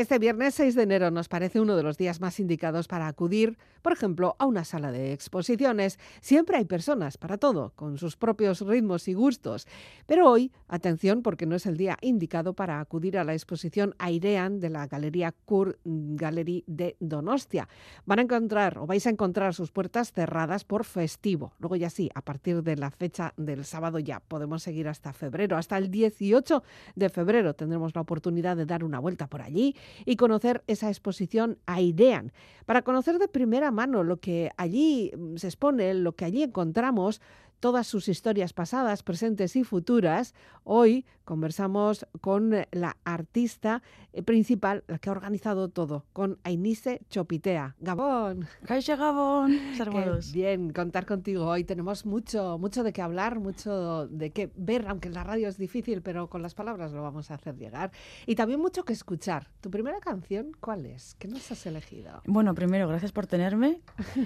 Este viernes 6 de enero nos parece uno de los días más indicados para acudir, por ejemplo, a una sala de exposiciones. Siempre hay personas para todo, con sus propios ritmos y gustos. Pero hoy, atención, porque no es el día indicado para acudir a la exposición Airean de la Galería Kur Gallery de Donostia. Van a encontrar o vais a encontrar sus puertas cerradas por festivo. Luego ya sí, a partir de la fecha del sábado ya podemos seguir hasta febrero. Hasta el 18 de febrero tendremos la oportunidad de dar una vuelta por allí y conocer esa exposición Airean. Para conocer de primera mano lo que allí mm, se expone, lo que allí encontramos, todas sus historias pasadas, presentes y futuras, hoy conversamos con la artista eh, principal, la que ha organizado todo, con Ainise Chopitea. Gabón. Caixa Gabón. bien, contar contigo hoy. Tenemos mucho, mucho de qué hablar, mucho de qué ver, aunque en la radio es difícil, pero con las palabras lo vamos a hacer llegar. Y también mucho que escuchar. ¿Tu primera canción cuál es? ¿Qué nos has elegido? Bueno, primero, gracias por tenerme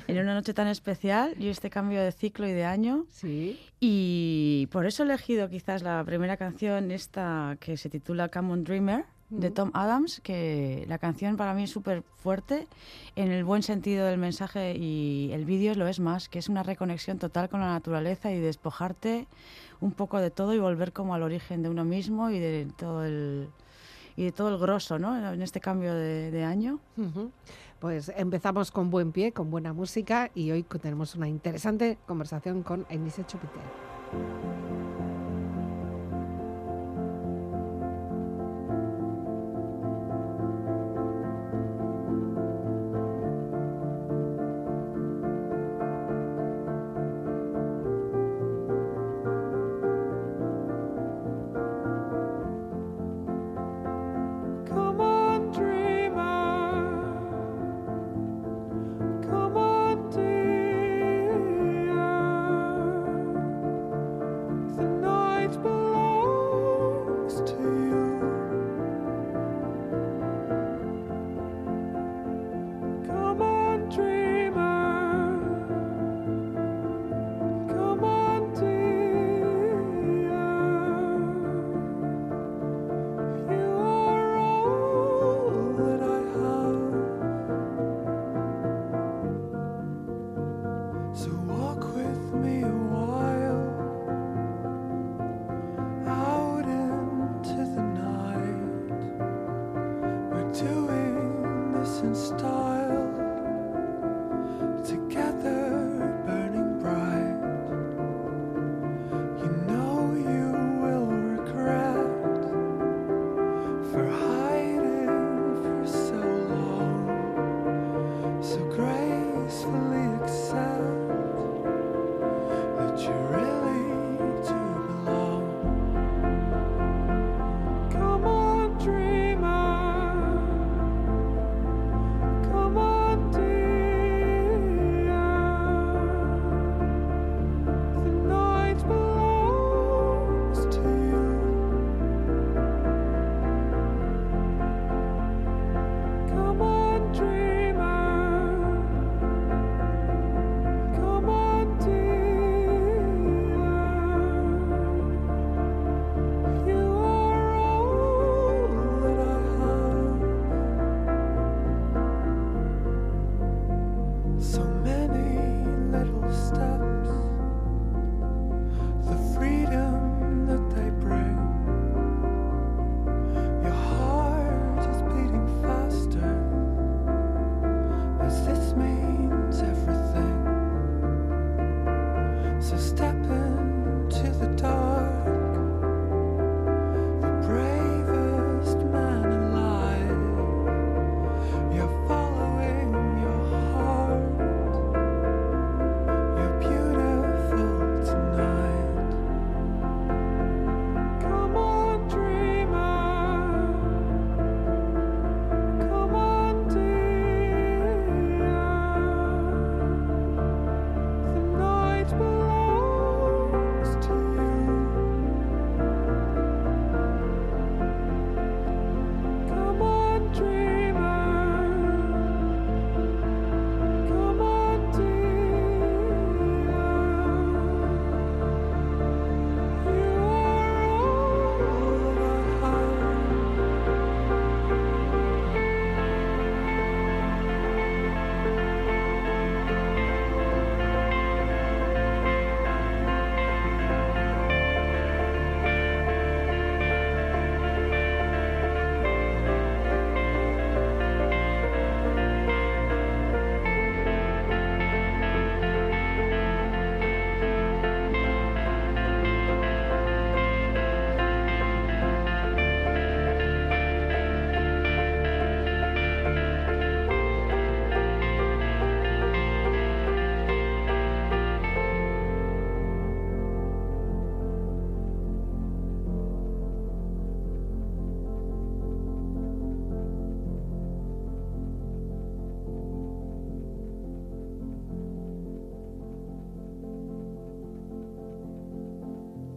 en una noche tan especial y este cambio de ciclo y de año. Sí. Y por eso he elegido quizás la primera canción esta que se titula Come on Dreamer de Tom Adams, que la canción para mí es súper fuerte en el buen sentido del mensaje y el vídeo lo es más, que es una reconexión total con la naturaleza y despojarte un poco de todo y volver como al origen de uno mismo y de todo el y de todo el grosso, ¿no? En este cambio de, año. Pues empezamos con buen pie, con buena música y hoy tenemos una interesante conversación con Enise Chupiter.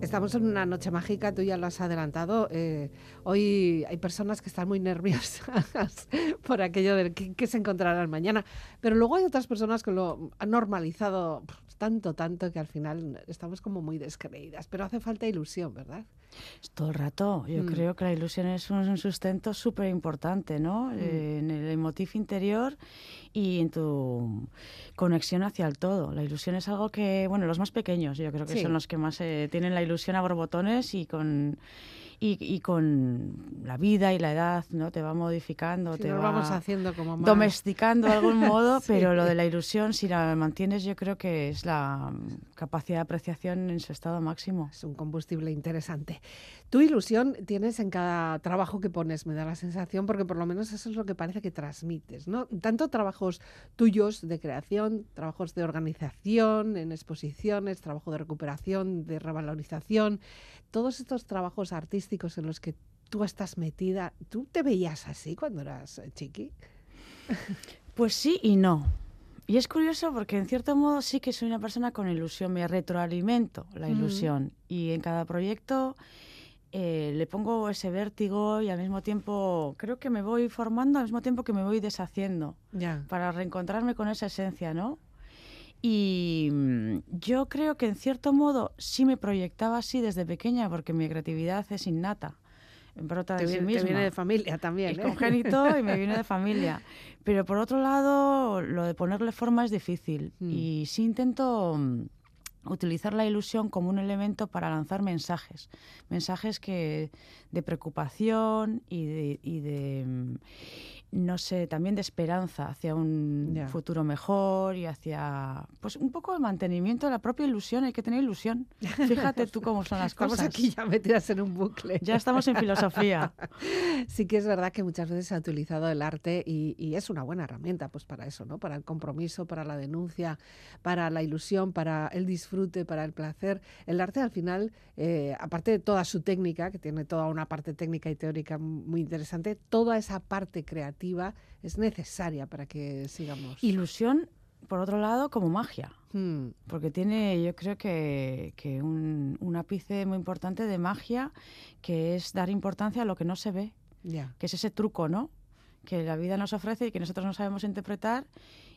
Estamos en una noche mágica, tú ya lo has adelantado. Eh, hoy hay personas que están muy nerviosas por aquello de que, se encontrarán mañana, pero luego hay otras personas que lo han normalizado tanto, tanto que al final estamos como muy descreídas. Pero hace falta ilusión, ¿verdad? Todo el rato. Yo mm. creo que la ilusión es un sustento súper importante, ¿no? Mm. Eh, en el emotif interior y en tu conexión hacia el todo. La ilusión es algo que, bueno, los más pequeños yo creo que son los que más eh, tienen la ilusión a borbotones y con y, con la vida y la edad, ¿no? Te va modificando, te va vamos haciendo como domesticando de algún modo, pero lo de la ilusión, si la mantienes, yo creo que es la capacidad de apreciación en su estado máximo. Es un combustible interesante. Tu ilusión tienes en cada trabajo que pones, me da la sensación, porque por lo menos eso es lo que parece que transmites, ¿no? Tanto trabajos tuyos de creación, trabajos de organización, en exposiciones, trabajo de recuperación, de revalorización, todos estos trabajos artísticos en los que tú estás metida, ¿tú te veías así cuando eras eh, chiqui? Pues sí y no. Y es curioso porque en cierto modo sí que soy una persona con ilusión, me retroalimento la ilusión y en cada proyecto eh, le pongo ese vértigo y al mismo tiempo creo que me voy formando al mismo tiempo que me voy deshaciendo para reencontrarme con esa esencia, ¿no? Y mm, yo creo que en cierto modo sí me proyectaba así desde pequeña porque mi creatividad es innata. Brota de te, viene, viene de familia también. Es ¿eh? congénito y me viene de familia. Pero por otro lado, lo de ponerle forma es difícil. Mm. Y sí intento mm, utilizar la ilusión como un elemento para lanzar mensajes. Mensajes que de preocupación y de, y de no sé, también de esperanza hacia un futuro mejor y hacia, pues un poco de mantenimiento de la propia ilusión. Hay que tener ilusión. Fíjate tú cómo son las cosas. Estamos aquí ya metidas en un bucle. Ya estamos en filosofía. sí que es verdad que muchas veces se ha utilizado el arte y, es una buena herramienta pues para eso, ¿no? Para el compromiso, para la denuncia, para la ilusión, para el disfrute, para el placer. El arte al final, eh, aparte de toda su técnica, que tiene toda una parte técnica y teórica muy interesante, toda esa parte creativa es necesaria para que sigamos. Ilusión, por otro lado, como magia. Hmm. Porque tiene, yo creo que, un, ápice muy importante de magia, que es dar importancia a lo que no se ve. Que es ese truco, ¿no? Que la vida nos ofrece y que nosotros no sabemos interpretar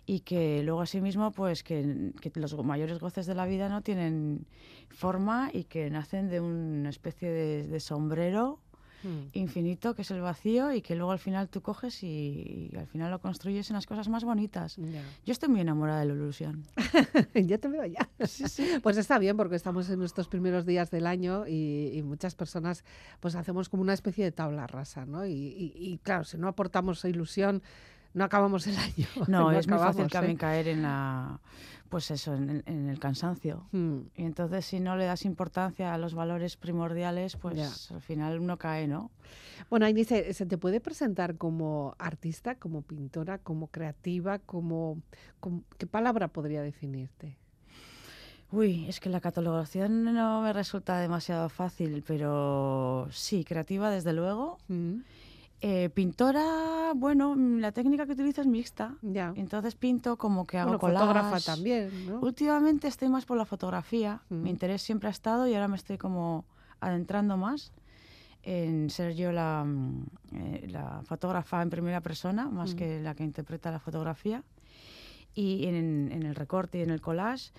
y que luego asimismo pues que, los mayores goces de la vida no tienen forma y que nacen de una especie de sombrero Hmm. infinito, que es el vacío, y que luego al final tú coges y, al final lo construyes en las cosas más bonitas. Yo estoy muy enamorada de la ilusión. ya te veo ya. Pues está bien, porque estamos en nuestros primeros días del año y, muchas personas pues hacemos como una especie de tabla rasa, ¿no? Y, claro, si no aportamos ilusión, no acabamos el año. No, es muy fácil también ¿eh? caer en la pues eso, en, el cansancio. Hmm. Y entonces si no le das importancia a los valores primordiales, pues al final uno cae, ¿no? Bueno, Inés, ¿se te puede presentar como artista, como pintora, como creativa, como, ¿qué palabra podría definirte? Uy, es que la catalogación no me resulta demasiado fácil, pero sí, creativa desde luego. Hmm. Eh, pintora, bueno, la técnica que utilizo es mixta. Ya. Entonces pinto como que hago bueno, fotógrafa también, Últimamente estoy más por la fotografía. Mi interés siempre ha estado y ahora me estoy como adentrando más en ser yo la, mm, eh, la fotógrafa en primera persona, más que la que interpreta la fotografía. Y en, el recorte y en el collage.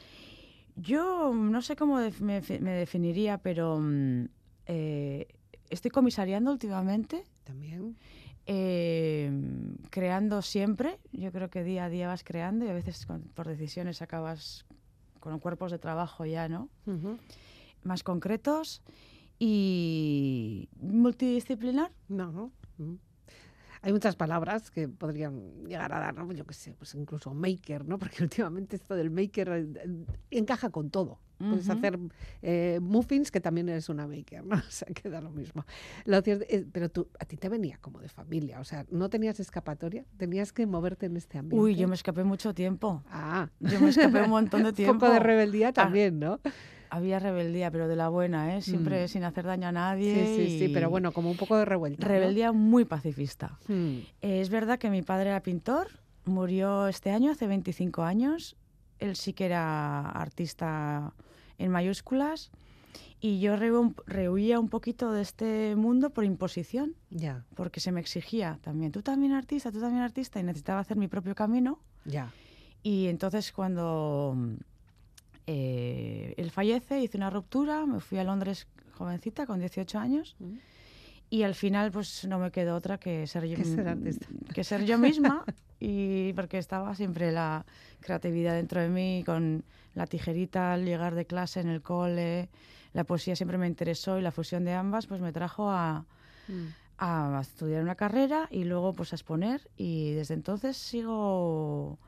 Yo no sé cómo me, definiría, pero mm, eh, estoy comisariando últimamente también. Em, creando siempre, yo creo que día a día vas creando y a veces por decisiones acabas con cuerpos de trabajo ya, ¿no? Más concretos y multidisciplinar. No, no. Hay muchas palabras que podrían llegar a dar, ¿no? Yo qué sé, pues incluso maker, ¿no? Porque últimamente esto del maker eh, encaja con todo. Puedes hacer eh, muffins, que también eres una maker, ¿no? O sea, queda lo mismo. Lo cierto, pero tú, a ti te venía como de familia, o sea, no tenías escapatoria, tenías que moverte en este ambiente. Uy, yo me escapé mucho tiempo. Ah. Yo me escapé un montón de tiempo. un poco de rebeldía también, ¿no? Había rebeldía, pero de la buena, ¿eh? Siempre mm. sin hacer daño a nadie. Sí, sí, sí, pero bueno, como un poco de revuelta. Rebeldía muy pacifista. Mm. es verdad que mi padre era pintor, murió este año, hace 25 años. Él sí que era artista en mayúsculas Y yo rehu- rehuía un poquito de este mundo por imposición, Ya, porque se me exigía también, tú también artista, tú también artista, y necesitaba hacer mi propio camino. ya. Y entonces cuando eh, él fallece, hice una ruptura, me fui a Londres jovencita, con 18 años, Mm. y al final pues no me quedó otra que ser yo, ser artista. que ser yo misma, y porque estaba siempre la creatividad dentro de mí, con la tijerita al llegar de clase en el cole, la poesía siempre me interesó y la fusión de ambas pues me trajo a, Mm. a estudiar una carrera y luego pues a exponer y desde entonces sigo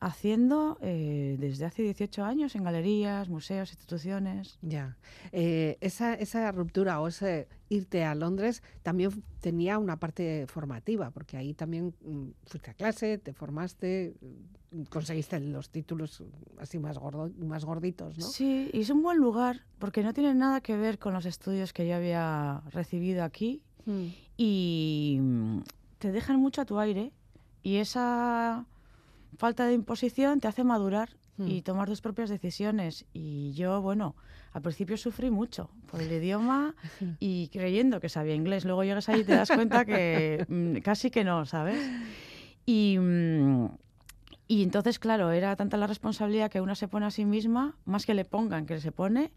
haciendo eh, desde hace 18 años en galerías, museos, instituciones. Ya. Eh, esa, esa ruptura o ese irte a Londres también tenía una parte formativa, porque ahí también mm, fuiste a clase, te formaste, mm, conseguiste los títulos así más, gordo, más gorditos, ¿no? Sí, y es un buen lugar porque no tiene nada que ver con los estudios que yo había recibido aquí Mm. y te dejan mucho a tu aire y esa falta de imposición te hace madurar Mm. y tomar tus propias decisiones. Y yo, bueno, al principio sufrí mucho por el idioma y creyendo que sabía inglés. Luego llegas ahí y te das cuenta que mm, casi que no, ¿sabes? Y, mm, y entonces, claro, era tanta la responsabilidad que una se pone a sí misma, más que le pongan que se pone,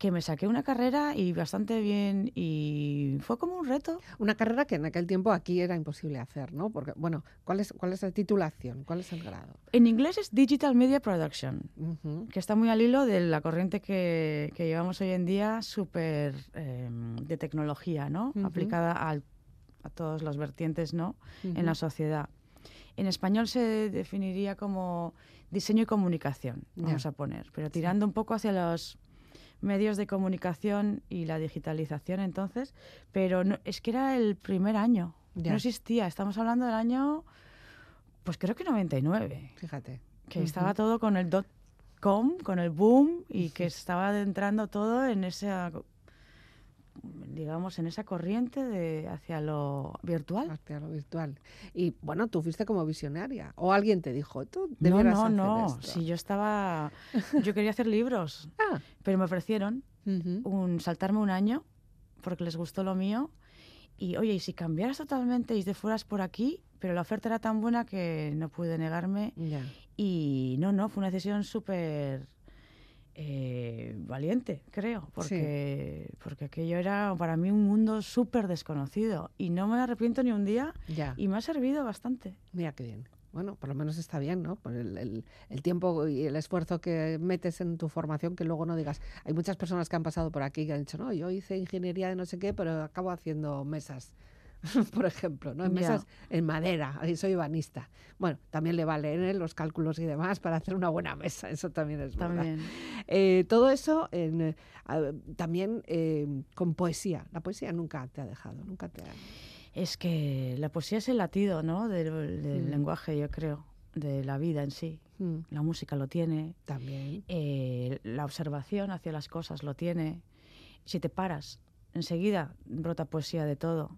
que me saqué una carrera y bastante bien y fue como un reto. Una carrera que en aquel tiempo aquí era imposible hacer, ¿no? Porque, bueno, ¿cuál es, cuál es la titulación? ¿Cuál es el grado? En inglés es Digital Media Production, Ujú. que está muy al hilo de la corriente que, que llevamos hoy en día, súper eh, de tecnología, ¿no? Aplicada al- a todas las vertientes, ¿no? En Ujú. la sociedad. En español se definiría como diseño y comunicación, vamos a poner, pero tirando un poco hacia los medios de comunicación y la digitalización entonces, pero no, es que era el primer año, Ya. no existía, estamos hablando del año, pues creo que 99 Fíjate. que estaba todo con el dot com, con el boom y que estaba entrando todo en esa digamos en esa corriente de hacia lo virtual. Hacia lo virtual. Y bueno, tú fuiste como visionaria. O alguien te dijo, tú No, no, hacer no, esto. si yo estaba yo quería hacer libros, Ah, pero me ofrecieron ujú. un saltarme un año porque les gustó lo mío y oye, y si cambiaras totalmente y te fueras por aquí, pero la oferta era tan buena que no pude negarme Ya. Y no, no, fue una decisión súper eh, valiente, creo, porque, porque aquello era para mí un mundo súper desconocido y no me arrepiento ni un día Ya. y me ha servido bastante. Mira qué bien. Bueno, por lo menos está bien, ¿no? Por el, el- el tiempo y el esfuerzo que metes en tu formación, que luego no digas. Hay muchas personas que han pasado por aquí que han dicho, no, yo hice ingeniería de no sé qué, pero acabo haciendo mesas, por ejemplo, ¿no? En mesas en madera, ahí soy banista. Bueno, también le valen ¿eh? los cálculos y demás para hacer una buena mesa, eso también es verdad. También. Eh, todo eso en, eh, también eh, con poesía. La poesía nunca te ha dejado, nunca te ha... Es que la poesía es el latido, ¿no? Del, del Mm. lenguaje, yo creo, de la vida en sí. Mm, La música lo tiene, también. eh, la observación hacia las cosas lo tiene. Si te paras, enseguida brota poesía de todo.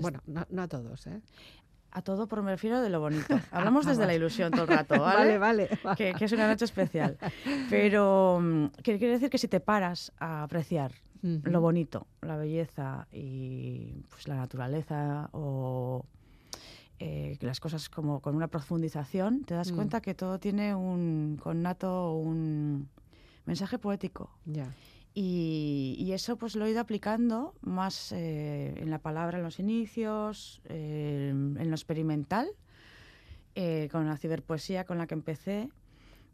Bueno, no, no a todos, ¿eh? A todo, pero me refiero de lo bonito. Hablamos desde la ilusión todo el rato, ¿vale? vale, vale. Que, que es una noche especial. Pero mm, que quiere decir que si te paras a apreciar lo bonito, la belleza y pues, la naturaleza o eh, las cosas como con una profundización, te das Mm. cuenta que todo tiene un connato, un mensaje poético. Ya. Y, y eso pues lo he ido aplicando más eh, en la palabra en los inicios, eh, en lo experimental, eh, con la ciberpoesía con la que empecé.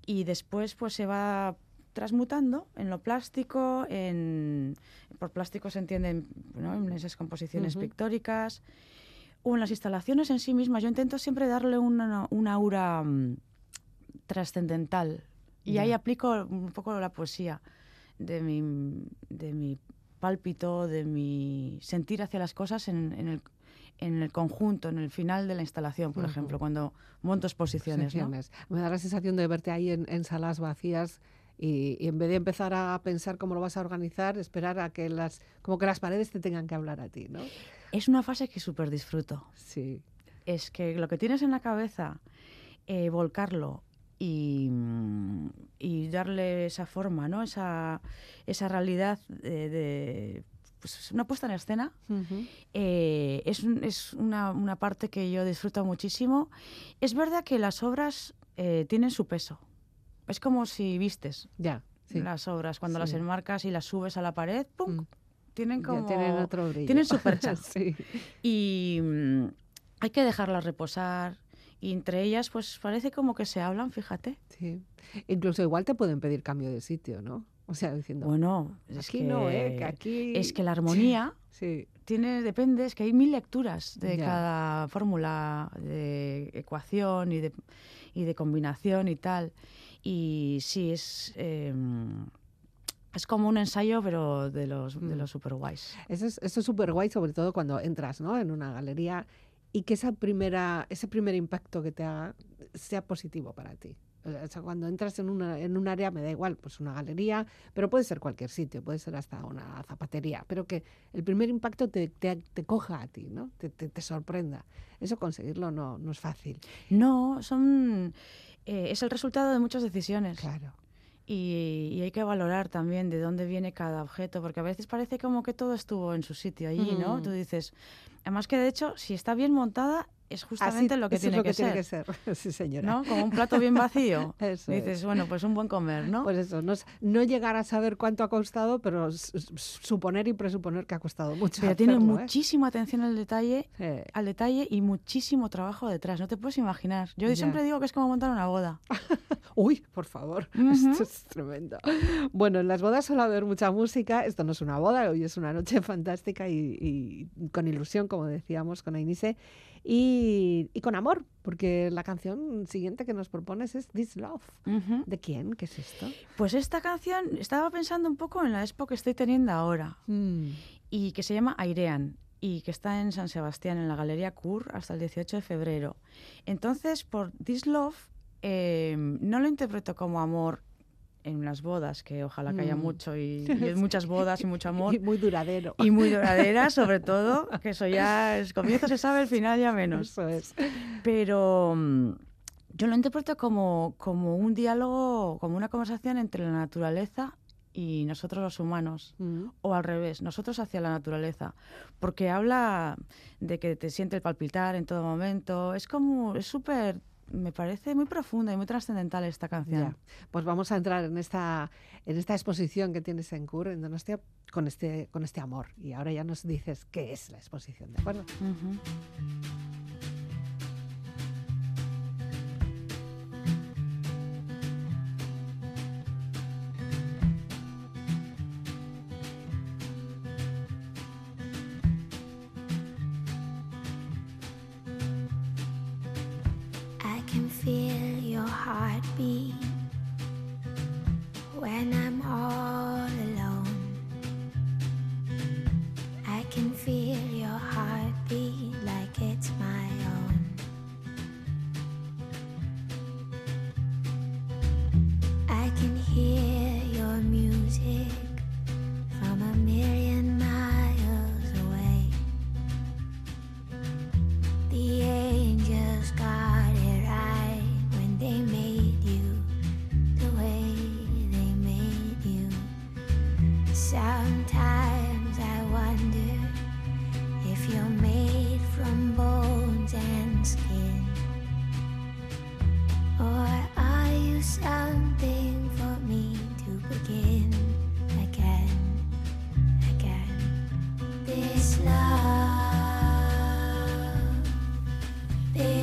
Y después pues se va transmutando en lo plástico, en, por plástico se entienden ¿no? en esas composiciones Ujú. pictóricas, o en las instalaciones en sí mismas. Yo intento siempre darle una, una aura mm, trascendental. Y ahí Ya. aplico un poco la poesía de mi, de mi pálpito, de mi sentir hacia las cosas en, en el, en el conjunto, en el final de la instalación, por ejemplo, cuando monto exposiciones. Me da la sensación de verte ahí en, en salas vacías y, y en vez de empezar a pensar cómo lo vas a organizar, esperar a que las, como que las paredes te tengan que hablar a ti, ¿no? Es una fase que súper disfruto. Sí. Es que lo que tienes en la cabeza, eh, volcarlo y, y darle esa forma, ¿no? Esa, esa realidad de, de pues, una puesta en escena. Eh, es, es una, una, parte que yo disfruto muchísimo. Es verdad que las obras eh, tienen su peso. Es como si vistes ya, las obras, cuando las enmarcas y las subes a la pared, ¡pum! Mm. Tienen como... tienen otro brillo. Tienen su percha. Y mm, hay que dejarlas reposar. Y entre ellas, pues parece como que se hablan, fíjate. Sí. Incluso igual te pueden pedir cambio de sitio, ¿no? O sea, diciendo. Bueno, es aquí que, no, ¿eh? Que aquí. Es que la armonía sí. tiene, depende, es que hay mil lecturas de cada fórmula de ecuación y de, y de combinación y tal. Y sí, es. Em, es como un ensayo, pero de los, de mm. los super guays. Eso es eso súper guay, sobre todo cuando entras ¿no? en una galería y que esa primera, ese primer impacto que te haga sea positivo para ti. O sea, cuando entras en, una, en un área, me da igual, pues una galería, pero puede ser cualquier sitio, puede ser hasta una zapatería, pero que el primer impacto te, te, te coja a ti, ¿no? Te, te, te, sorprenda. Eso conseguirlo no, no es fácil. No, son, eh, es el resultado de muchas decisiones. Claro. Y, y, hay que valorar también de dónde viene cada objeto, porque a veces parece como que todo estuvo en su sitio allí, ¿no? Tú dices, además que de hecho, si está bien montada, es justamente lo que, tiene, lo que, tiene ser. que ser. sí, señora. ¿No? Como un plato bien vacío. eso dices, es. bueno, pues un buen comer, ¿no? Pues eso, no, no, llegar a saber cuánto ha costado, pero suponer y presuponer que ha costado mucho. Pero hacerlo, tiene ¿eh? muchísima atención al detalle, sí. al detalle y muchísimo trabajo detrás. No te puedes imaginar. Yo siempre digo que es como montar una boda. Uy, por favor, esto es tremendo. Bueno, en las bodas suele haber mucha música. Esto no es una boda, hoy es una noche fantástica y, y con ilusión, como decíamos, con Ainise. Y, y, con amor, porque la canción siguiente que nos propones es This Love. ¿De quién? ¿Qué es esto? Pues esta canción estaba pensando un poco en la expo que estoy teniendo ahora Mm. y que se llama Airean y que está en San Sebastián, en la Galería Cur, hasta el 18 de febrero. Entonces, por This Love, eh, no lo interpreto como amor en las bodas, que ojalá que haya Mm. mucho y, y muchas bodas y mucho amor. Y muy duradero. Y muy duradera, sobre todo, que eso ya es comienzo se sabe, el final ya menos. Eso es. Pero mm, yo lo interpreto como, como un diálogo, como una conversación entre la naturaleza y nosotros los humanos. Mm. O al revés, nosotros hacia la naturaleza. Porque habla de que te siente el palpitar en todo momento. Es como, es súper, me parece muy profunda y muy trascendental esta canción. Ya. Pues vamos a entrar en esta, en esta exposición que tienes en CUR, en Donostia, con este, con este amor. Y ahora ya nos dices qué es la exposición, ¿de acuerdo? I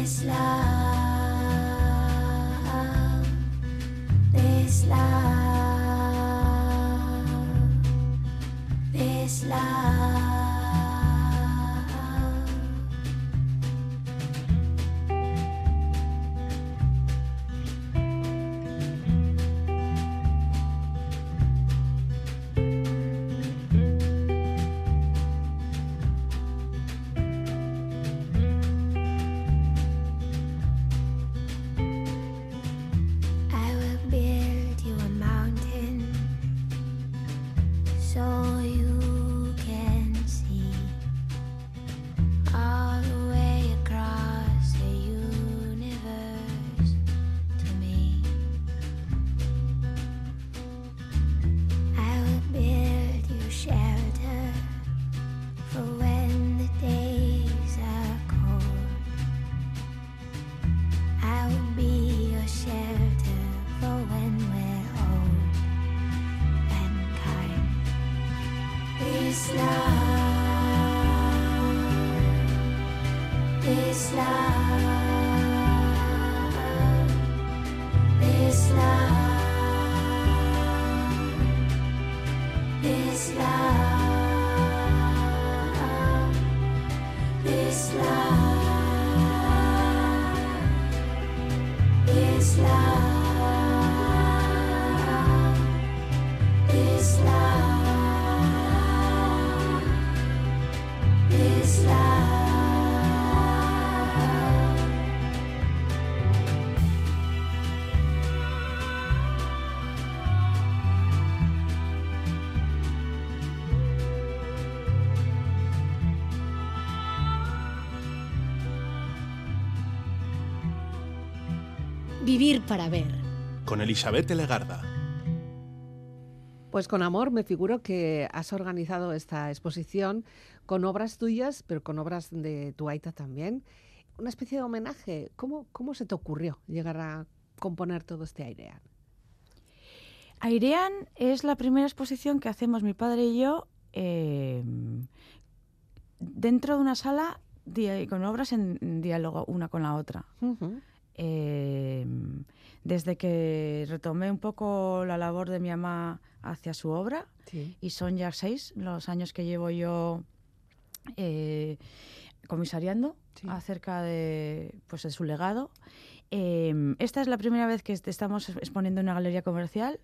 this love, this love, Vivir para ver. Con Elizabeth Legarda. Pues con amor me figuro que has organizado esta exposición con obras tuyas, pero con obras de tu Aita también. Una especie de homenaje. ¿Cómo, cómo se te ocurrió llegar a componer todo este airean? Airean es la primera exposición que hacemos mi padre y yo eh, dentro de una sala con obras en diálogo una con la otra. Eh, desde que retomé un poco la labor de mi mamá hacia su obra, Sí. y son ya seis los años que llevo yo eh, comisariando Sí. acerca de, pues, de su legado. Eh, esta es la primera vez que est- estamos exponiendo en una galería comercial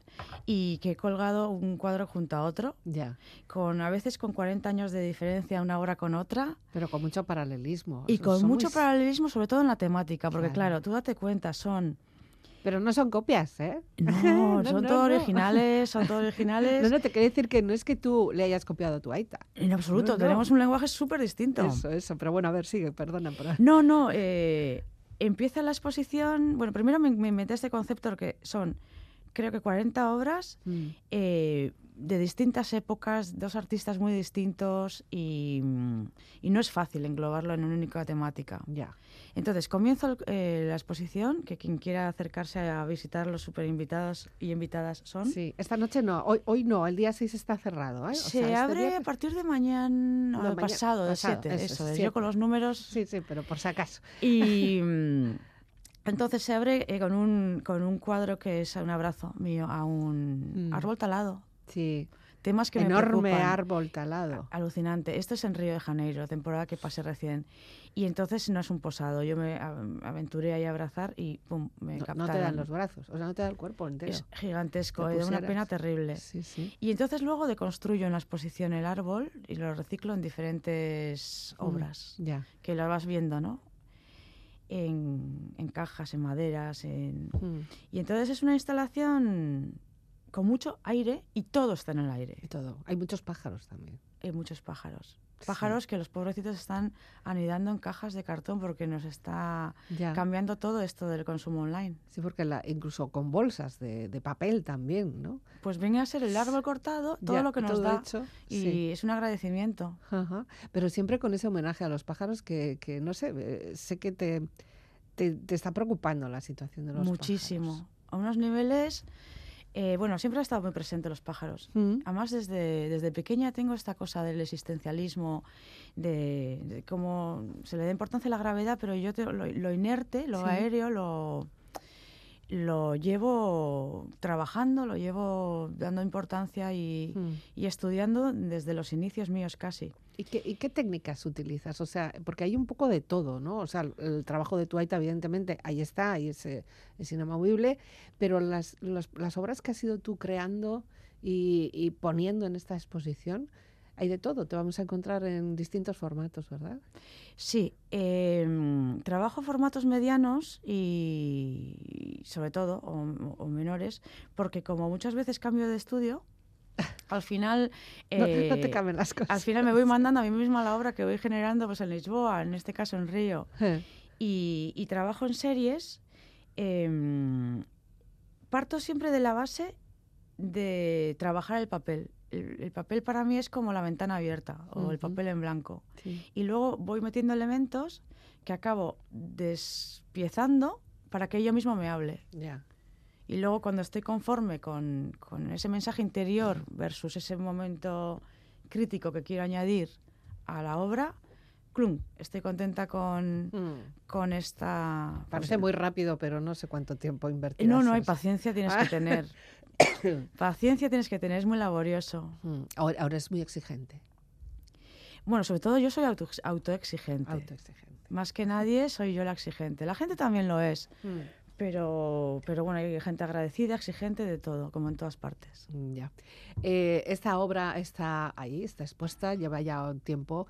y que he colgado un cuadro junto a otro, Ya, con a veces con 40 años de diferencia una obra con otra pero con mucho paralelismo. y con mucho paralelismo, sobre todo en la temática, porque Claro. claro, tú date cuenta, son Pero no son copias, ¿eh? no, No, son no, todos no. originales, son todos originales. No, no, te quiero decir que no es que tú le hayas copiado a tu Aita. En absoluto, tenemos un lenguaje súper distinto. Eso, eso. Pero bueno, a ver, sigue, perdona. Pero... No, no, eh, empieza la exposición. Bueno, primero me, me inventé este concepto que son, creo que 40 obras Mm, eh, de distintas épocas, dos artistas muy distintos y, mm, y no es fácil englobarlo en una única temática. Ya. Entonces, comienzo el- eh, la exposición, que quien quiera acercarse a visitar los super invitados y invitadas son. Sí, esta noche no, hoy, hoy no, el día 6 está cerrado. ¿eh? O Se sea, este abre día- a partir de mañana, No, o maña- pasado, de pasado, 7, eso, eso, es. Yo con los números Sí, sí, pero por si acaso. Y mm, entonces se abre eh, con, un, con un cuadro que es un abrazo mío a un Mm. árbol talado. Sí, Temas que enorme me árbol talado. Alucinante. Esto es en Río de Janeiro, temporada que pasé recién. Y entonces no es un posado. Yo me aventuré ahí a abrazar y pum, me No, captaron. no te dan los brazos, o sea, no te da el cuerpo entero. Es gigantesco, Te es de una pena terrible. Sí, sí. Y entonces luego deconstruyo en la exposición el árbol y lo reciclo en diferentes Mm, obras. Ya. que lo vas viendo, ¿no? En, en cajas, en maderas, en... Mm, Y entonces es una instalación con mucho aire y todo está en el aire. Y todo. Hay muchos pájaros también. Hay muchos pájaros. Sí. Pájaros que los pobrecitos están anidando en cajas de cartón porque nos está Ya. cambiando todo esto del consumo online. Sí, porque la, incluso con bolsas de, de papel también, ¿no? Pues viene a ser el árbol cortado, todo Ya, lo que nos da. hecho, Y sí. es un agradecimiento. Ajá. Pero siempre con ese homenaje a los pájaros que, que no sé, eh, sé que te, te, te está preocupando la situación de los Muchísimo. A unos niveles... eh, bueno, siempre han estado muy presentes los pájaros. Mm, Además, desde, desde pequeña tengo esta cosa del existencialismo, de, de cómo se le da importancia a la gravedad, pero yo te- lo, lo inerte, lo Sí. aéreo, lo, lo llevo trabajando, lo llevo dando importancia y, mm. y estudiando desde los inicios míos casi. ¿Y qué, ¿Y qué técnicas utilizas? O sea, porque hay un poco de todo, ¿no? O sea, el, trabajo de tu Aita, evidentemente, ahí está, ahí es, eh, es inamovible, pero las, las obras que has ido tú creando y, poniendo en esta exposición, hay de todo, te vamos a encontrar en distintos formatos, ¿verdad? Sí, em, trabajo formatos medianos y sobre todo, o menores, porque como muchas veces cambio de estudio, al final... No, no te eh, cambian las cosas. Al final me voy mandando a mí misma la obra que voy generando pues, en Lisboa, en este caso en Río, Eh, y, y trabajo en series. em, parto siempre de la base de trabajar el papel. El, el papel para mí es como la ventana abierta o el papel en blanco. sí. Y luego voy metiendo elementos que acabo despiezando para que yo mismo me hable. Ya. Y luego cuando estoy conforme con, con ese mensaje interior versus ese momento crítico que quiero añadir a la obra, clum, estoy contenta con, Mm. con esta... Parece pues, muy rápido, pero no sé cuánto tiempo invertir. No, no, hay paciencia tienes Ah. que tener. paciencia tienes que tener, es muy laborioso. Mm, Ahora, ahora es muy exigente, Bueno, sobre todo yo soy auto, autoexigente. autoexigente. Más que nadie soy yo la exigente. La gente también lo es, Mm, pero, pero bueno, hay gente agradecida, exigente de todo, como en todas partes. mm, Ya. Eh, esta obra está ahí, está expuesta, lleva ya un tiempo.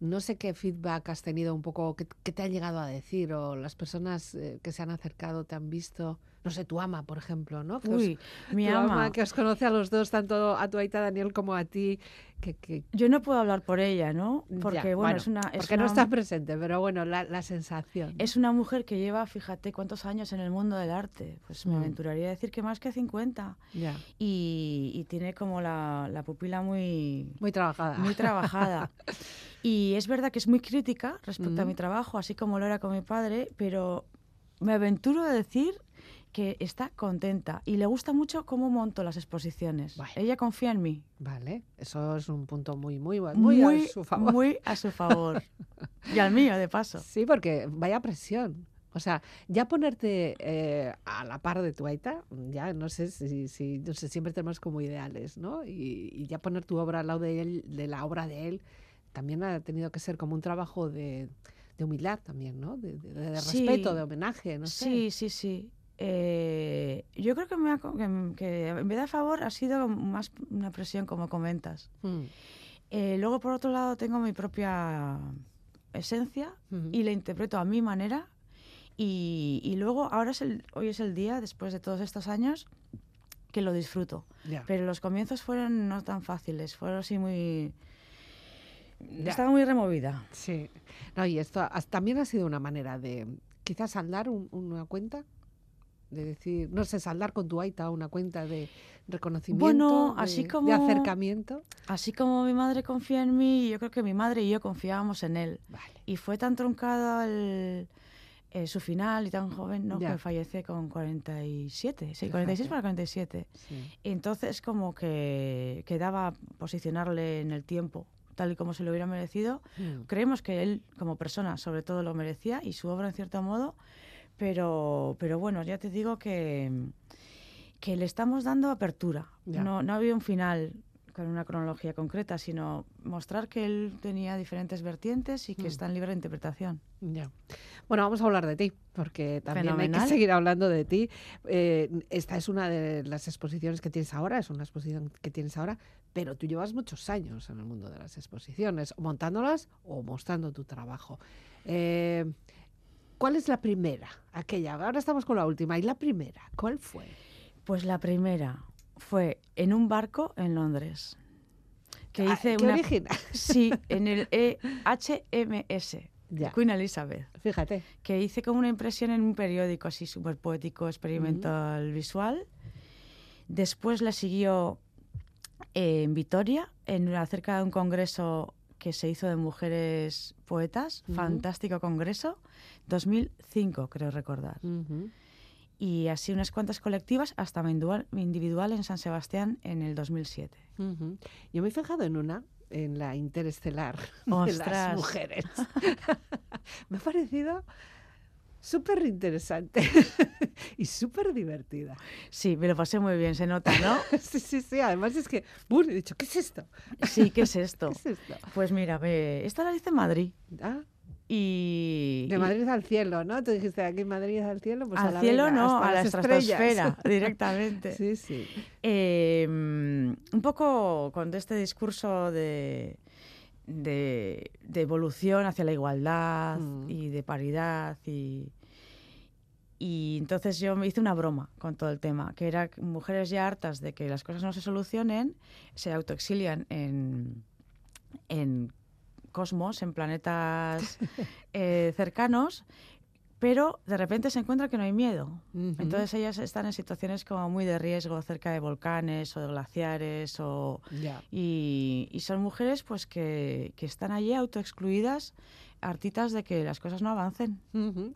No sé qué feedback has tenido un poco, qué, qué te han llegado a decir o las personas eh, que se han acercado te han visto. No sé, tu ama, por ejemplo, ¿no? Que os- Uy, mi tu ama. que os conoce a los dos, tanto a tu aita Daniel como a ti, que, que Yo no puedo hablar por ella, ¿no? Porque, ya, bueno, es una... es porque no está presente, pero bueno, la, la sensación. Es una mujer que lleva, fíjate, cuántos años en el mundo del arte. Pues me Mm. aventuraría a decir que más que 50. Ya, Y, y tiene como la, la pupila muy, muy trabajada. muy trabajada. y es verdad que es muy crítica respecto a Mm. mi trabajo, así como lo era con mi padre, pero me aventuro a decir que está contenta y le gusta mucho cómo monto las exposiciones. Vale. Ella confía en mí. Vale, eso es un punto muy, muy, muy, a su favor. muy a su favor. y al mío, de paso. Sí, porque vaya presión. O sea, ya ponerte eh, a la par de tu aita, ya no sé si, si no sé, siempre tenemos como ideales, ¿no? Y, y ya poner tu obra al lado de él, de la obra de él, también ha tenido que ser como un trabajo de, de humildad también, ¿no? De, de- de Sí. respeto, de homenaje, no sé. Sí, sí, sí. Eh, yo creo que, me ha que, que en vez de a favor ha sido más una presión, como comentas. Mm, Eh, luego, por otro lado, tengo mi propia esencia ujú. y la interpreto a mi manera. Y, y luego, ahora es el, hoy es el día, después de todos estos años, que lo disfruto. Ya. Pero los comienzos fueron no tan fáciles, fueron así muy... Ya. Estaba muy removida. Sí. No, y esto has- también ha sido una manera de quizás saldar un- una cuenta, de decir, no sé, saldar con tu aita una cuenta de reconocimiento, Bueno, de- así de, como- acercamiento. Así como mi madre confía en mí, yo creo que mi madre y yo confiábamos en él. Vale. Y fue tan truncado el, eh, su final y tan joven, ¿no? Ya. Que fallece con 47, sí, Fíjate. 46 para 47. Sí. Entonces como que quedaba posicionarle en el tiempo, tal y como se lo hubiera merecido. Mm. Creemos que él como persona sobre todo lo merecía y su obra en cierto modo, pero, pero bueno, ya te digo que, que le estamos dando apertura. Ya. No, no había un final con una cronología concreta, sino mostrar que él tenía diferentes vertientes y que Mm. están libres de interpretación. Ya. Bueno, vamos a hablar de ti, porque también hay que seguir hablando de ti. Eh, esta es una de las exposiciones que tienes ahora, es una exposición que tienes ahora, pero tú llevas muchos años en el mundo de las exposiciones, montándolas o mostrando tu trabajo. Eh, ¿Cuál es la primera? Aquella, ahora estamos con la última. ¿Y la primera? ¿Cuál fue? Pues la primera fue en un barco en Londres. Que Ah, hice ¿Qué una... original? Sí, en el E HMS, Ya, Queen Elizabeth. fíjate. que hice como una impresión en un periódico así súper poético, experimental, visual. Después la siguió eh, en Vitoria, en una- cerca de un congreso que se hizo de mujeres poetas, fantástico congreso, 2005 creo recordar. Y así unas cuantas colectivas hasta mi individual, individual en San Sebastián en el 2007. Ujú. Yo me he fijado en una, en la interestelar de las Ostras. mujeres. me ha parecido súper interesante y súper divertida. Sí, me lo pasé muy bien, se nota, ¿no? Sí, sí, sí. Además es que, ¡bum! he dicho, ¿qué es esto? Sí, ¿qué es esto? ¿Qué es esto? Pues mira, ve, esta la hice en Madrid. Ah, Y, de y- Madrid al cielo, ¿no? Tú dijiste, aquí en Madrid al cielo, pues a al la cielo no, a la estratosfera directamente. Sí, sí. Eh, un poco con este discurso de, de, de evolución hacia la igualdad Mm. y de paridad y, y entonces yo me hice una broma con todo el tema, que era que mujeres ya hartas de que las cosas no se solucionen, se autoexilian en, en cosmos, en planetas eh, cercanos, pero de repente se encuentran que no hay miedo. Ujú. Entonces ellas están en situaciones como muy de riesgo cerca de volcanes o de glaciares o, Ya. y, y son mujeres pues que, que están allí autoexcluidas hartitas de que las cosas no avancen.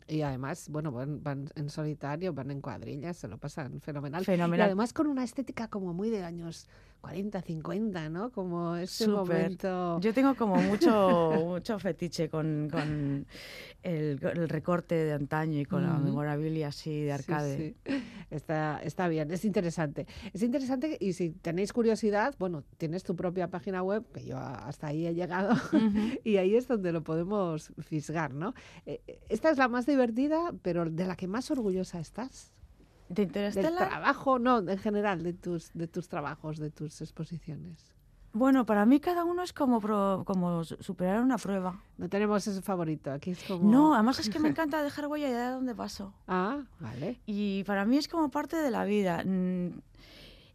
Y además, bueno, van, van en solitario, van en cuadrillas, se lo pasan fenomenal. Y Fenomenal. además con una estética como muy de años 40, 50, ¿no? Como ese Súper. momento... Yo tengo como mucho, mucho fetiche con, con el, el recorte de antaño y con la memorabilia así de arcade. sí. Está, está bien, es interesante. Es interesante y si tenéis curiosidad, bueno, tienes tu propia página web, que yo hasta ahí he llegado, y ahí es donde lo podemos fisgar, ¿no? Eh, Esta es la más divertida, pero de la que más orgullosa estás. ¿De Del Interstellar? trabajo, no, en general, de tus, de tus trabajos, de tus exposiciones. Bueno, para mí cada uno es como, pro- como su- superar una prueba. No tenemos ese favorito, aquí es como... No, además es que me encanta dejar huella de dónde paso. Ah, vale. Y para mí es como parte de la vida. Mm,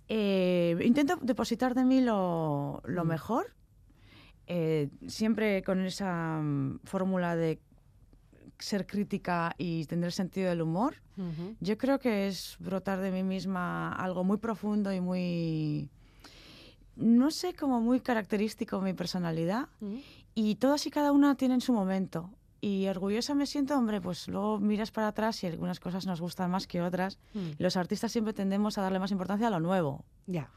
eh, intento depositar de mí lo, lo Mm. mejor, eh, siempre con esa mm, fórmula de ser crítica y tener sentido del humor. Yo creo que es brotar de mí misma algo muy profundo y muy, no sé, como muy característico de mi personalidad. Y todas y cada una tienen su momento. Y orgullosa me siento, hombre, pues luego miras para atrás y algunas cosas nos gustan más que otras. Los artistas siempre tendemos a darle más importancia a lo nuevo. Ya.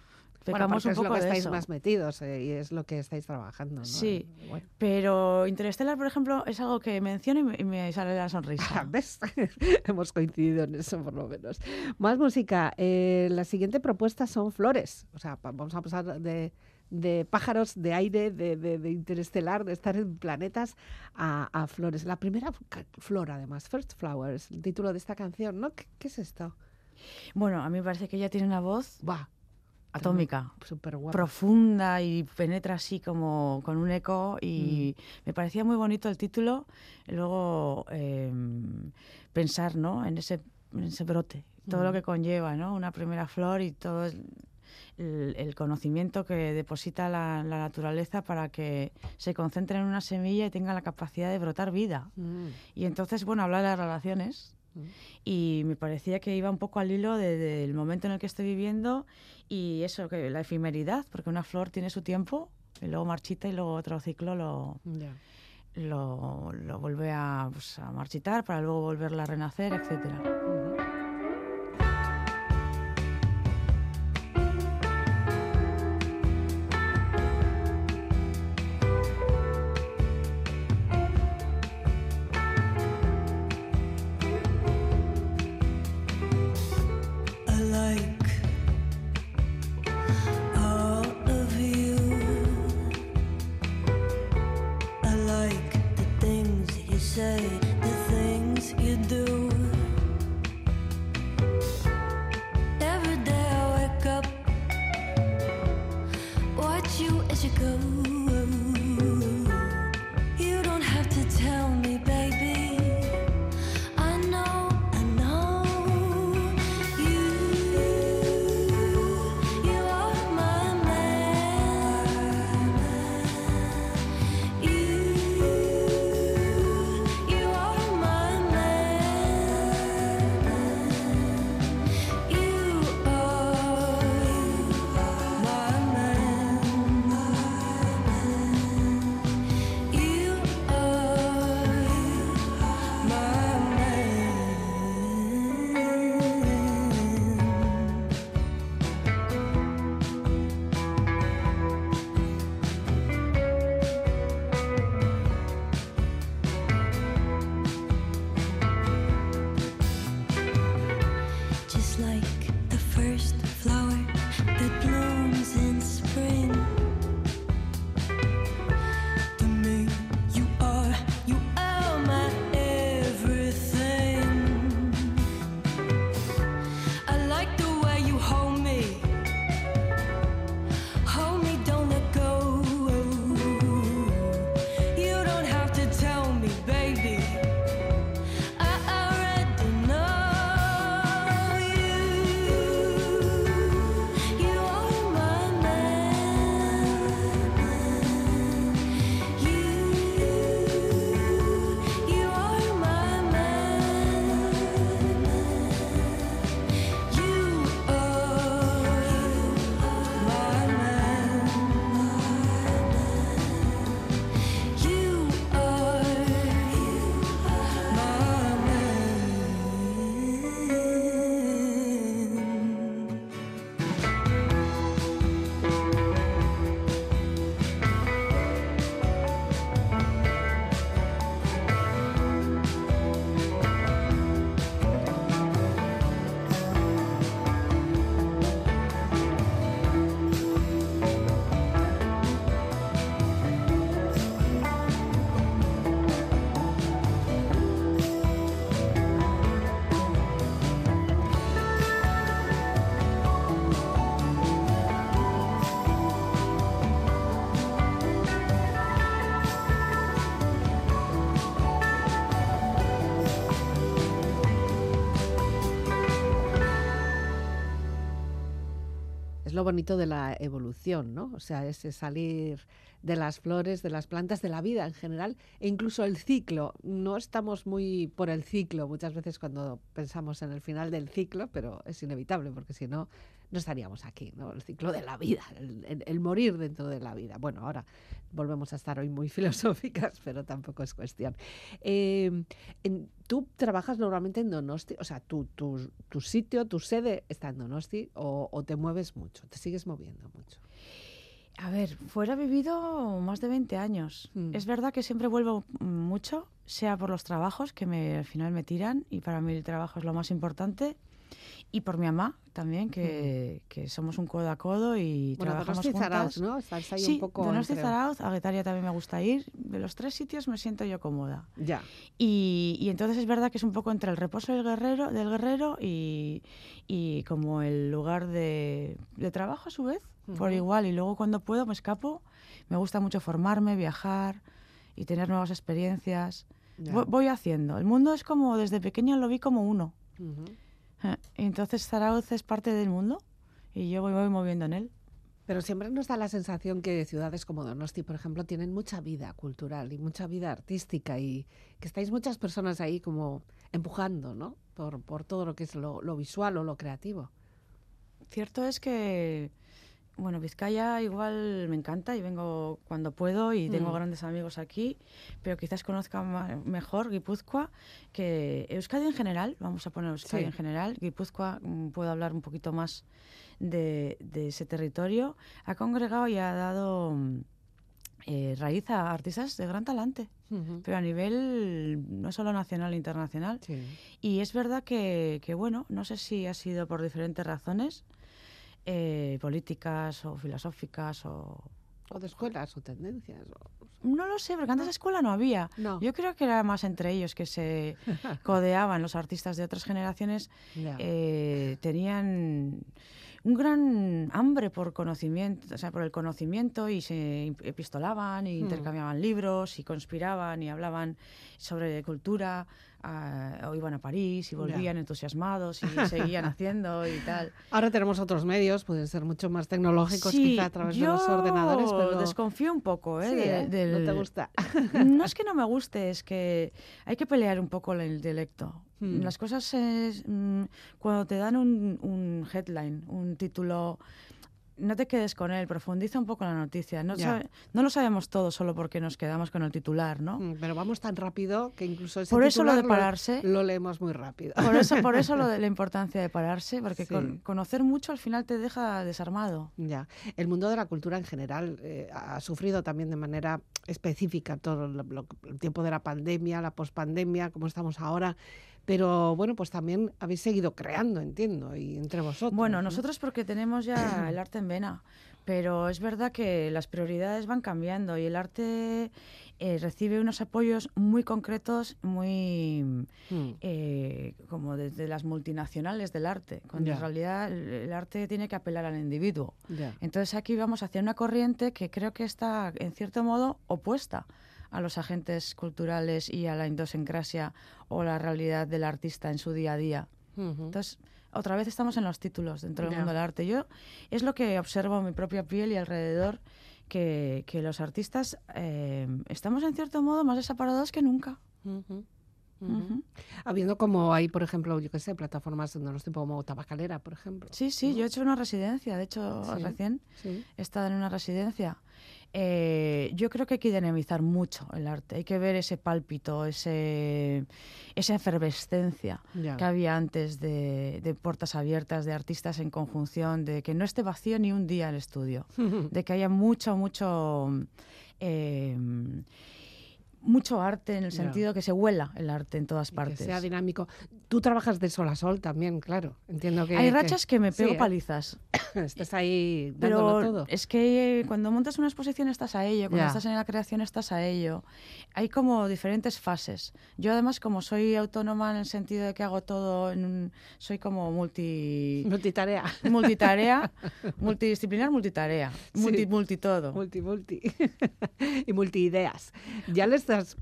Pecamos porque un es lo poco que de estáis eso. más metidos eh, y es lo que estáis trabajando, ¿no? Sí. Bueno. Pero Interstellar, por ejemplo, es algo que menciono y me, y me sale la sonrisa. ¿Ves? Hemos coincidido en eso, por lo menos. Más música. Eh, la siguiente propuesta son flores. O sea, vamos a pasar de, de pájaros, de aire, de, de- de interestelar, de estar en planetas, a, a flores. La primera flor, además, First Flowers, el título de esta canción, ¿no? ¿Qué, qué es esto? Bueno, a mí me parece que ella tiene una voz Va, atómica. súper guapa. profunda y penetra así como con un eco y Mm. me parecía muy bonito el título y luego eh, pensar ¿no? en, ese, en ese brote, todo lo Mm. que conlleva ¿no? una primera flor y todo el, conocimiento que deposita la, la naturaleza para que se concentre en una semilla y tenga la capacidad de brotar vida. Mm, Y entonces, bueno, habla de las relaciones y me parecía que iba un poco al hilo de- del momento en el que estoy viviendo y eso, que la efemeridad, porque una flor tiene su tiempo y luego marchita y luego otro ciclo lo, lo, lo vuelve a, pues, a marchitar para luego volverla a renacer, etcétera. Lo bonito de la evolución, ¿no? O sea, ese salir de las flores, de las plantas, de la vida en general, e incluso el ciclo. No estamos muy por el ciclo muchas veces cuando pensamos en el final del ciclo, pero es inevitable, porque si no, no estaríamos aquí, ¿no? El ciclo de la vida, el, el- el morir dentro de la vida. Bueno, ahora volvemos a estar hoy muy filosóficas, pero tampoco es cuestión. Eh, en- ¿Tú trabajas normalmente en Donosti? O sea, tu, tu, tu sitio, tu sede está en Donosti o, o te mueves mucho, te sigues moviendo mucho. A ver, fuera he vivido más de 20 años. Mm. Es verdad que siempre vuelvo mucho, sea por los trabajos que me, al final me tiran, y para mí el trabajo es lo más importante, y por mi mamá también, que, que somos un codo a codo y Bueno, trabajamos juntas. Zarauz, ¿no? Estás ahí sí, un poco Donosti Zarauz, a Guetaria también me gusta ir. De los tres sitios me siento yo cómoda. Ya. Y, y entonces es verdad que es un poco entre el reposo del guerrero, del guerrero y, y como el lugar de, de trabajo a su vez, por Ujú. igual. Y luego cuando puedo me escapo. Me gusta mucho formarme, viajar y tener nuevas experiencias. ya. Vo- Voy haciendo. El mundo es como, desde pequeña lo vi como uno. Ujú. Eh, Entonces Zarauz es parte del mundo y yo voy, voy moviendo en él. Pero siempre nos da la sensación que ciudades como Donosti, por ejemplo, tienen mucha vida cultural y mucha vida artística y que estáis muchas personas ahí como empujando, ¿no? Por, por todo lo que es lo, lo visual o lo creativo. Cierto es que, bueno, Vizcaya igual me encanta y vengo cuando puedo y tengo Mm. grandes amigos aquí, pero quizás conozca mejor Guipúzcoa que Euskadi en general, vamos a poner Euskadi Sí. en general, Guipúzcoa mm, puedo hablar un poquito más de, de ese territorio, ha congregado y ha dado mm, eh, raíz a artistas de gran talante, pero a nivel no solo nacional e internacional. Sí. Y es verdad que, que, bueno, no sé si ha sido por diferentes razones, eh, políticas o filosóficas o... O de escuelas o tendencias. o- No lo sé, porque antes escuela no había. No. Yo creo que era más entre ellos que se codeaban los artistas de otras generaciones. Eh, tenían un gran hambre por conocimiento, o sea, por el conocimiento y se epistolaban y Hmm. intercambiaban libros y conspiraban y hablaban sobre cultura ah, o iban a París y Ya. volvían entusiasmados y seguían haciendo y tal. Ahora tenemos otros medios, pueden ser mucho más tecnológicos, Sí, quizá a través de los ordenadores, pero desconfío un poco, ¿eh? Sí, de- ¿eh? del- no te gusta. no es que no me guste, es que hay que pelear un poco el dialecto. Hmm. Las cosas es, mm, cuando te dan un, un headline, un título, no te quedes con él, profundiza un poco en la noticia. No, sabe- no lo sabemos todo solo porque nos quedamos con el titular, ¿no? Mm, Pero vamos tan rápido que incluso ese Por eso lo de pararse- lo, leemos muy rápido. Por eso, por eso lo de la importancia de pararse, porque Sí. con- conocer mucho al final te deja desarmado. Ya, el mundo de la cultura en general eh, ha sufrido también de manera específica todo lo- lo- el tiempo de la pandemia, la pospandemia, como estamos ahora. Pero bueno, pues también habéis seguido creando, entiendo, y entre vosotros. Bueno, ¿no? nosotros porque tenemos ya el arte en vena, pero es verdad que las prioridades van cambiando y el arte eh, recibe unos apoyos muy concretos, muy Mm, eh, como desde las multinacionales del arte, cuando en realidad el, el arte tiene que apelar al individuo. Entonces aquí vamos hacia una corriente que creo que está en cierto modo opuesta a los agentes culturales y a la idiosincrasia o la realidad del artista en su día a día. Entonces, otra vez estamos en los títulos dentro del mundo del arte. Yo es lo que observo en mi propia piel y alrededor, que, que los artistas eh, estamos en cierto modo más desamparados que nunca. Habiendo como hay, por ejemplo, yo qué sé, plataformas donde los tipo como Tabacalera, por ejemplo. Sí, sí, yo he hecho una residencia, de hecho, Sí. recién Sí. he estado en una residencia. Eh, yo creo que hay que dinamizar mucho el arte, hay que ver ese pálpito, ese, esa efervescencia que había antes de, de puertas abiertas, de artistas en conjunción, de que no esté vacío ni un día el estudio, de que haya mucho, mucho, eh, mucho arte en el sentido que se huela el arte en todas Y que partes. sea dinámico. Tú trabajas de sol a sol también, claro. Entiendo que. Hay que rachas que me sí, pego ¿eh? palizas, Estás ahí dándolo pero todo. es que cuando montas una exposición estás a ello, cuando Ya. estás en la creación estás a ello. Hay como diferentes fases. Yo además como soy autónoma en el sentido de que hago todo, en un- soy como multi... Multitarea. multitarea, multidisciplinar, multitarea, Sí. multi, multitodo. Multi, multi. y multiideas. Ya les, das,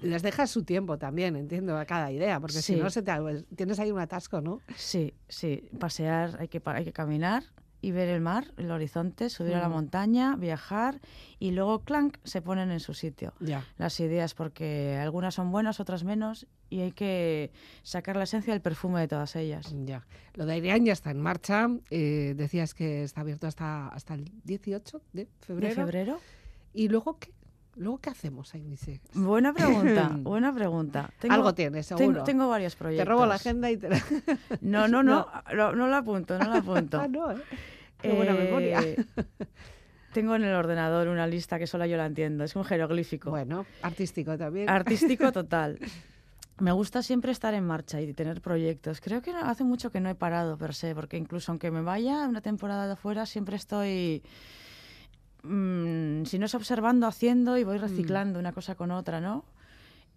les dejas su tiempo también, entiendo, a cada idea, porque si Sí. no se te, tienes ahí un atasco, ¿no? Sí, sí, pasear, hay que, hay que caminar y ver el mar, el horizonte, subir a la Mm. montaña, viajar y luego, clank, se ponen en su sitio Ya. las ideas porque algunas son buenas, otras menos y hay que sacar la esencia del perfume de todas ellas. Ya. Lo de Airean ya está en marcha. eh, decías que está abierto hasta, hasta el 18 de febrero. ¿De febrero? ¿Y luego qué? ¿Luego qué hacemos, Ainice? Buena pregunta, buena pregunta. Tengo- Algo tienes, seguro. Tengo, varios Te proyectos. robo la agenda y te la... No, no, no, no, no lo apunto, no lo apunto. Ah, no, ¿eh? Qué buena memoria. Eh, Tengo en el ordenador una lista que solo yo la entiendo, es un jeroglífico. Bueno, artístico también. Artístico total. Me gusta siempre estar en marcha y tener proyectos. Creo que hace mucho que no he parado per se, porque incluso aunque me vaya una temporada de afuera, siempre estoy, mm, si no es observando, haciendo y voy reciclando una cosa con otra, ¿no?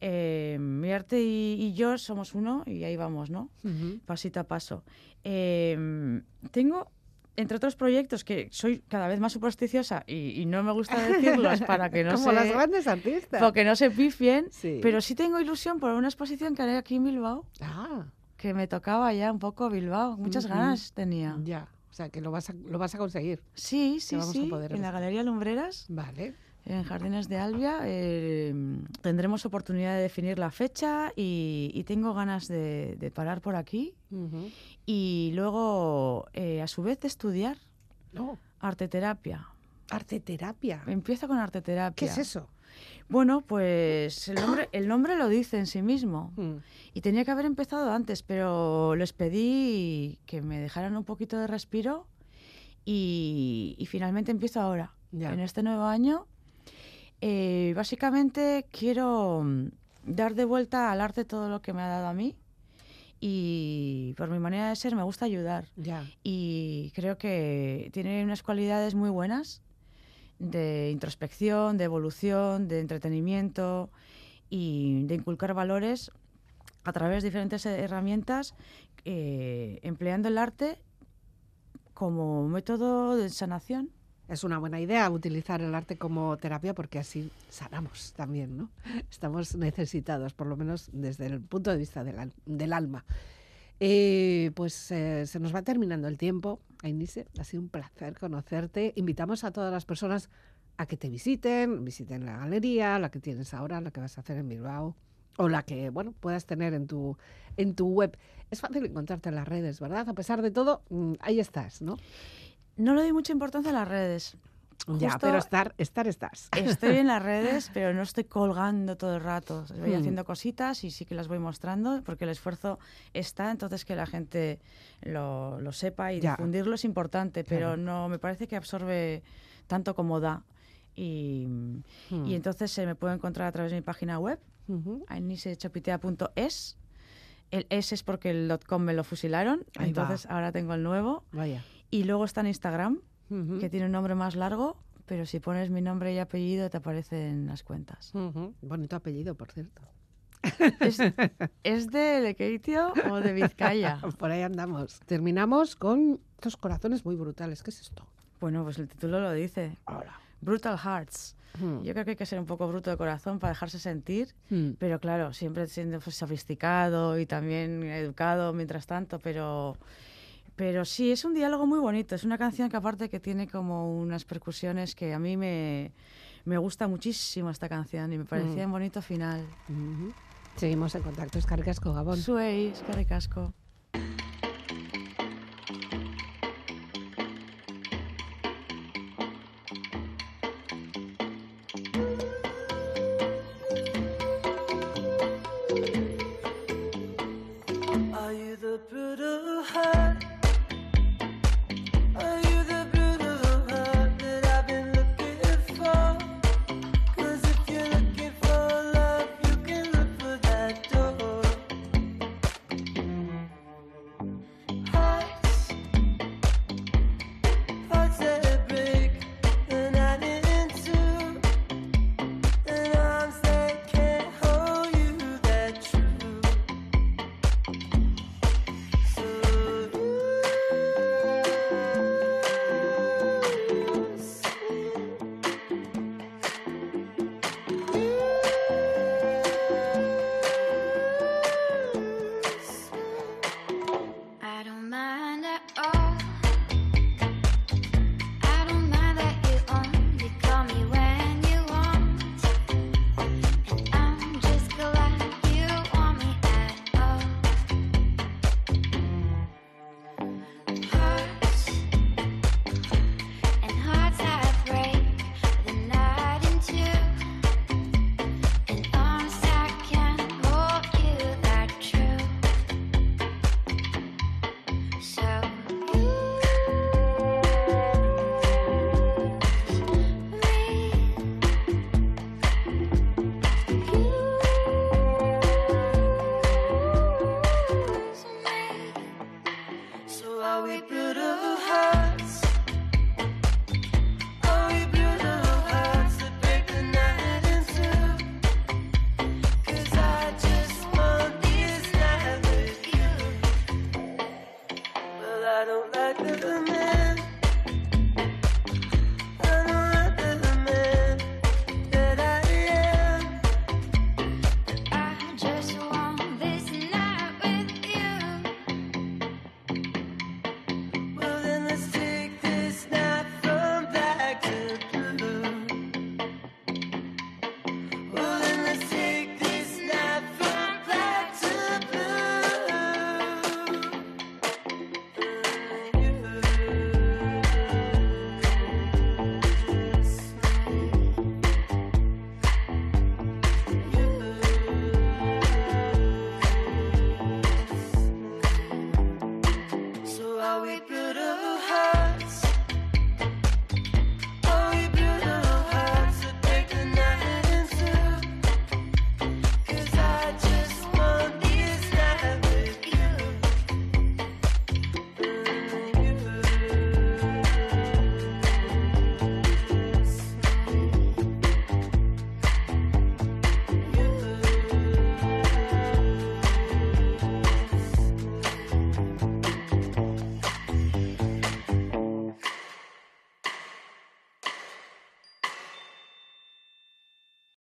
Eh, mi arte y, y yo somos uno y ahí vamos, ¿no? Ujú. pasito a paso. Eh, tengo, entre otros proyectos, que soy cada vez más supersticiosa y, y no me gusta decirlos para que no Como se... las grandes artistas. Porque no se pifien, Sí. pero sí tengo ilusión por una exposición que haré aquí en Bilbao, Ah, que me tocaba ya un poco Bilbao, muchas Ujú. ganas tenía. ya. O sea, que lo vas a, lo vas a conseguir. Sí, sí, vamos a sí, poder en la. Galería Lumbreras, Vale. en Jardines de Albia, eh, tendremos oportunidad de definir la fecha y, y tengo ganas de, de parar por aquí y luego, eh, a su vez, de estudiar No, arteterapia. arte terapia. Empiezo con arteterapia. ¿Qué es eso? Bueno, pues el nombre, el nombre lo dice en sí mismo. Mm. Y tenía que haber empezado antes, pero les pedí que me dejaran un poquito de respiro y, y finalmente empiezo ahora. Ya. En este nuevo año, eh, básicamente quiero mm, dar de vuelta al arte todo lo que me ha dado a mí y por mi manera de ser me gusta ayudar Ya. y creo que tiene unas cualidades muy buenas de introspección, de evolución, de entretenimiento y de inculcar valores a través de diferentes herramientas, eh, empleando el arte como método de sanación. Es una buena idea utilizar el arte como terapia porque así sanamos también, ¿no? Estamos necesitados, por lo menos desde el punto de vista del, del alma. Eh, pues eh, se nos va terminando el tiempo. Ainise, ha sido un placer conocerte. Invitamos a todas las personas a que te visiten, visiten la galería, la que tienes ahora, la que vas a hacer en Bilbao, o la que, bueno, puedas tener en tu, en tu web. Es fácil encontrarte en las redes, ¿verdad? A pesar de todo, mm, ahí estás, ¿no? No le doy mucha importancia a las redes. Ya, pero estar, estar estás. Estoy en las redes, pero no estoy colgando todo el rato. Voy Hmm. haciendo cositas y sí que las voy mostrando porque el esfuerzo está, entonces que la gente lo, lo sepa y Ya. difundirlo es importante, pero Claro. no me parece que absorbe tanto como da. Y, Hmm. y entonces se me puede encontrar a través de mi página web, anisechopitea.es. El S es porque el .com me lo fusilaron, Ahí va. entonces ahora tengo el nuevo. Vaya. Y luego está en Instagram, Ujú. que tiene un nombre más largo, pero si pones mi nombre y apellido te aparecen las cuentas. Ujú. Bonito apellido, por cierto. ¿Es, ¿es de Lekeitio o de Vizcaya? Por ahí andamos. Terminamos con dos corazones muy brutales. ¿Qué es esto? Bueno, pues el título lo dice. Ahora. Brutal Hearts. Hmm. Yo creo que hay que ser un poco bruto de corazón para dejarse sentir, Hmm. pero claro, siempre siendo pues, sofisticado y también educado mientras tanto, pero, pero sí, es un diálogo muy bonito. Es una canción que aparte que tiene como unas percusiones que a mí me, me gusta muchísimo esta canción y me parecía un bonito final. Seguimos en contacto. Es Carcasco Gabón. Suey, es